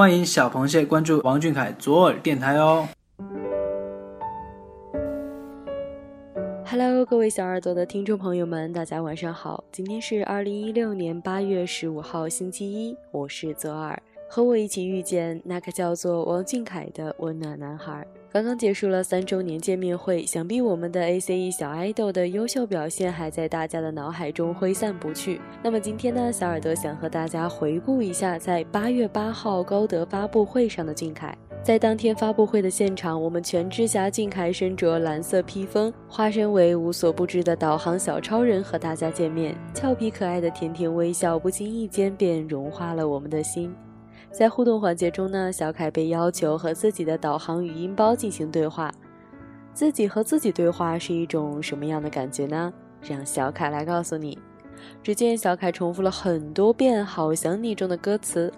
欢迎小螃蟹关注王俊凯左耳电台哦。Hello，各位小耳朵的听众朋友们，大家晚上好。今天是二零一六年八月十五号，星期一，我是左耳，和我一起遇见那个叫做王俊凯的温暖男孩。刚刚结束了三周年见面会，想必我们的 A C E 小爱豆的优秀表现还在大家的脑海中挥散不去。那么今天呢，小耳朵想和大家回顾一下在八月八号高德发布会上的俊凯。在当天发布会的现场，我们全知侠俊凯身着蓝色披风，化身为无所不知的导航小超人和大家见面。俏皮可爱的甜甜微笑，不经意间便融化了我们的心。在互动环节中呢，小凯被要求和自己的导航语音包进行对话。自己和自己对话是一种什么样的感觉呢？让小凯来告诉你。只见小凯重复了很多遍“好想你”中的歌词。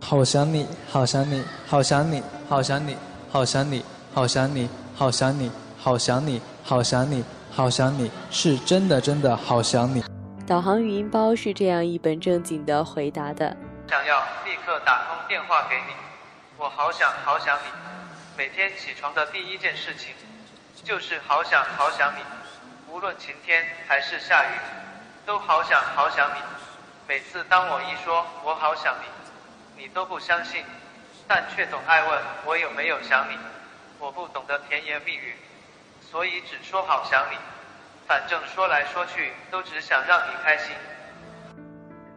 好想你，好想你，好想你，好想你，好想你，好想你，好想你，好想你，好想你，好想你，是真的真的好想你。导航语音包是这样一本正经的回答的：想要立刻打通电话给你，我好想好想你，每天起床的第一件事情就是好想好想你，无论晴天还是下雨，都好想好想你。每次当我一说我好想你。你都不相信，但却总爱问我有没有想你。我不懂得甜言蜜语，所以只说好想你。反正说来说去都只想让你开心。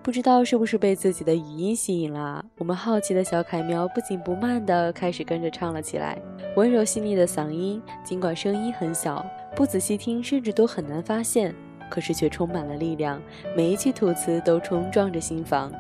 不知道是不是被自己的语音吸引了，我们好奇的小凯喵不紧不慢地开始跟着唱了起来。温柔细腻的嗓音，尽管声音很小，不仔细听甚至都很难发现，可是却充满了力量。每一句吐词都冲撞着心房。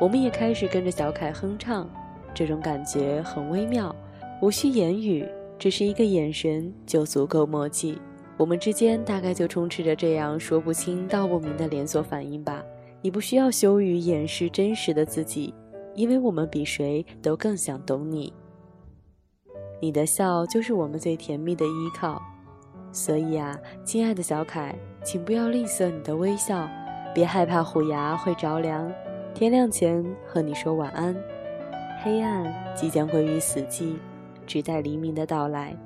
我们也开始跟着小凯哼唱，这种感觉很微妙，无需言语，只是一个眼神就足够默契。我们之间大概就充斥着这样说不清道不明的连锁反应吧。你不需要羞于掩饰真实的自己，因为我们比谁都更想懂你。你的笑就是我们最甜蜜的依靠，所以啊，亲爱的小凯，请不要吝啬你的微笑，别害怕虎牙会着凉。天亮前和你说晚安，黑暗即将归于死寂，只待黎明的到来。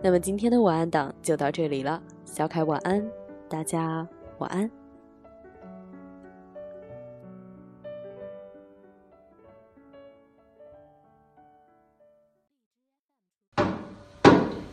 那么今天的晚安档就到这里了，小凯晚安，大家晚安。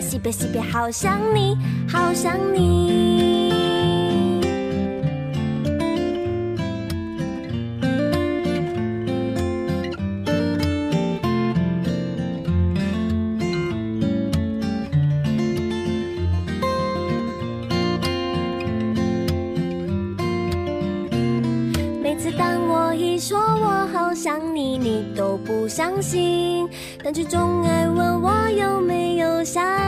西北西北好想你，好想你。每次当我一说我好想你，你都不相信，但却总爱问我有没有想。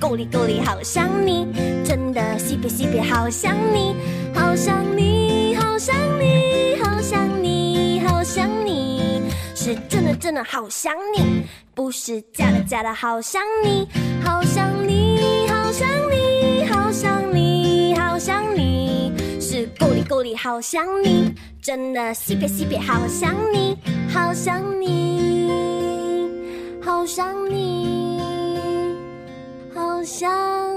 咕哩咕哩，好想你，真的西北西北，好想你，好想你，好想你，好想你，好想你，是真的真的好想你，不是假的假的，好想你，好想你，好想你，好想你，好想你，是咕哩咕哩，好想你，真的西北西北，好想你，好想你。好想你想